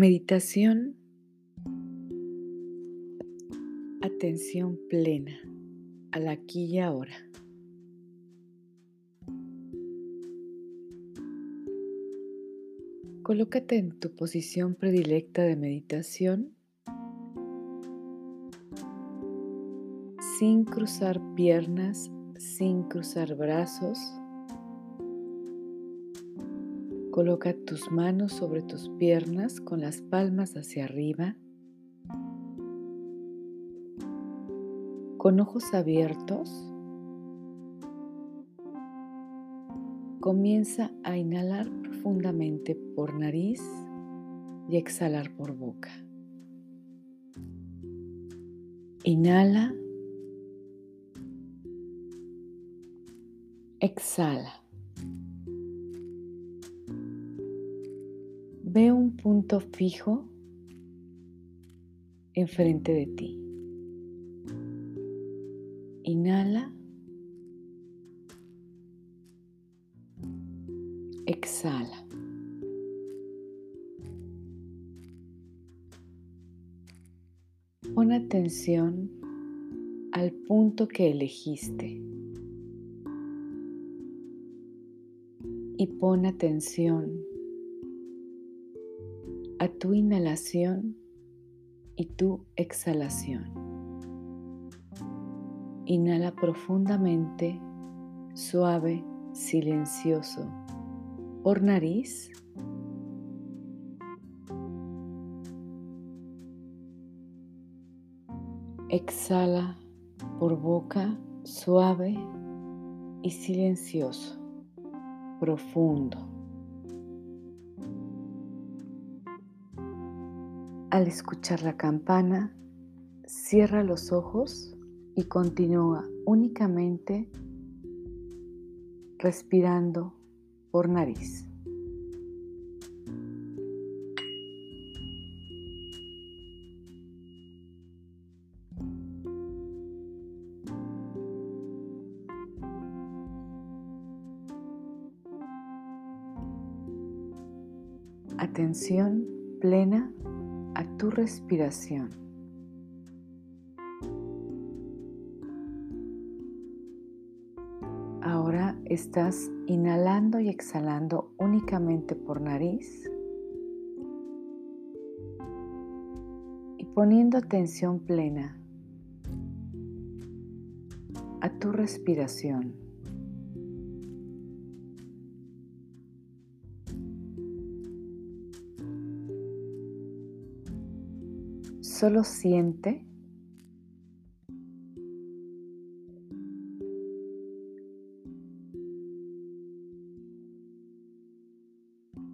Meditación, atención plena al aquí y ahora. Colócate en tu posición predilecta de meditación sin cruzar piernas, sin cruzar brazos Coloca tus manos sobre tus piernas con las palmas hacia arriba. Con ojos abiertos, comienza a inhalar profundamente por nariz y exhalar por boca. Inhala. Exhala. Ve un punto fijo enfrente de ti. Inhala. Exhala. Pon atención al punto que elegiste y pon atención a tu inhalación y tu exhalación. Inhala profundamente, suave, silencioso, por nariz. Exhala por boca, suave y silencioso, profundo. Al escuchar la campana, cierra los ojos y continúa únicamente respirando por nariz. Atención plena a tu respiración. Ahora estás inhalando y exhalando únicamente por nariz y poniendo atención plena a tu respiración. Solo siente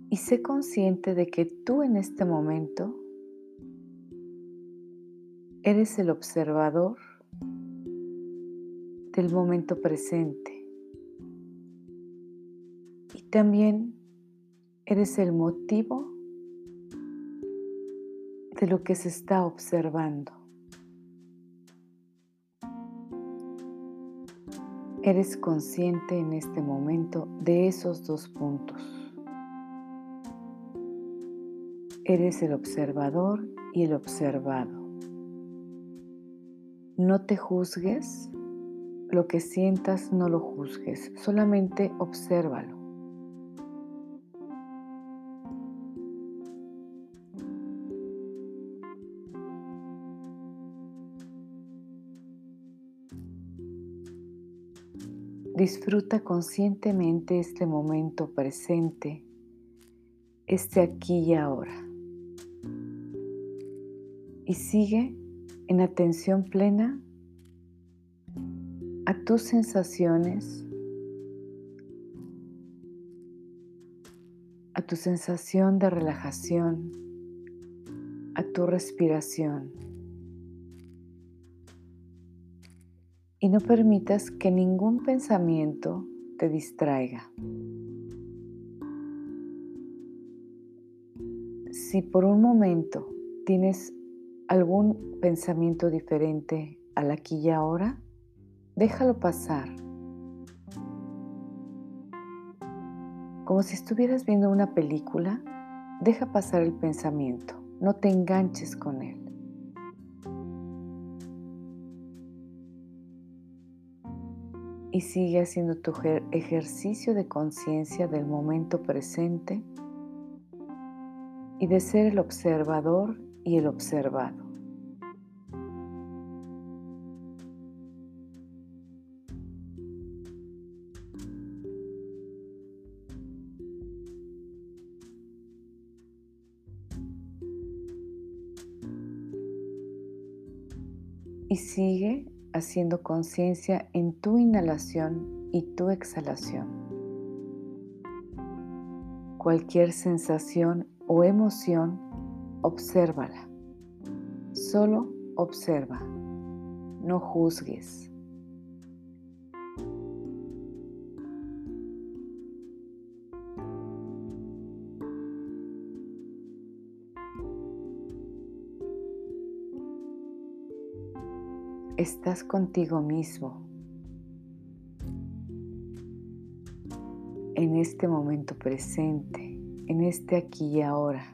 y sé consciente de que tú en este momento eres el observador del momento presente. Y también eres el motivo de lo que se está observando. Eres consciente en este momento de esos dos puntos. Eres el observador y el observado. No te juzgues, lo que sientas no lo juzgues, solamente obsérvalo. Disfruta conscientemente este momento presente, este aquí y ahora. Y sigue en atención plena a tus sensaciones, a tu sensación de relajación, a tu respiración. Y no permitas que ningún pensamiento te distraiga. Si por un momento tienes algún pensamiento diferente al aquí y ahora, déjalo pasar. Como si estuvieras viendo una película, Deja pasar el pensamiento, no te enganches con él. Y sigue haciendo tu ejercicio de conciencia del momento presente y de ser el observador y el observado. y sigue haciendo conciencia en tu inhalación y tu exhalación. Cualquier sensación o emoción, obsérvala. Solo observa. No juzgues. Estás contigo mismo en este momento presente, en este aquí y ahora.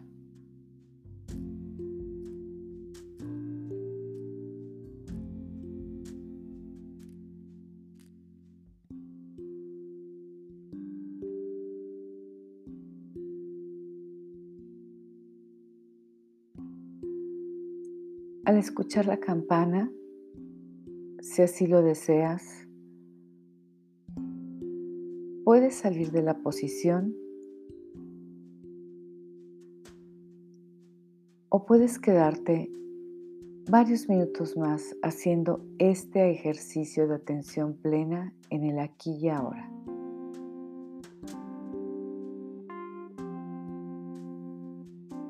Al escuchar la campana, si así lo deseas, puedes salir de la posición o puedes quedarte varios minutos más haciendo este ejercicio de atención plena en el aquí y ahora.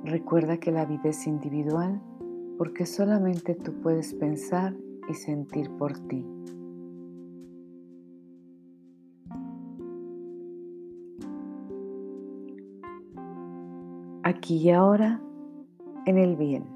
Recuerda que la vida es individual porque solamente tú puedes pensar y sentir por ti. Aquí y ahora, en el bien.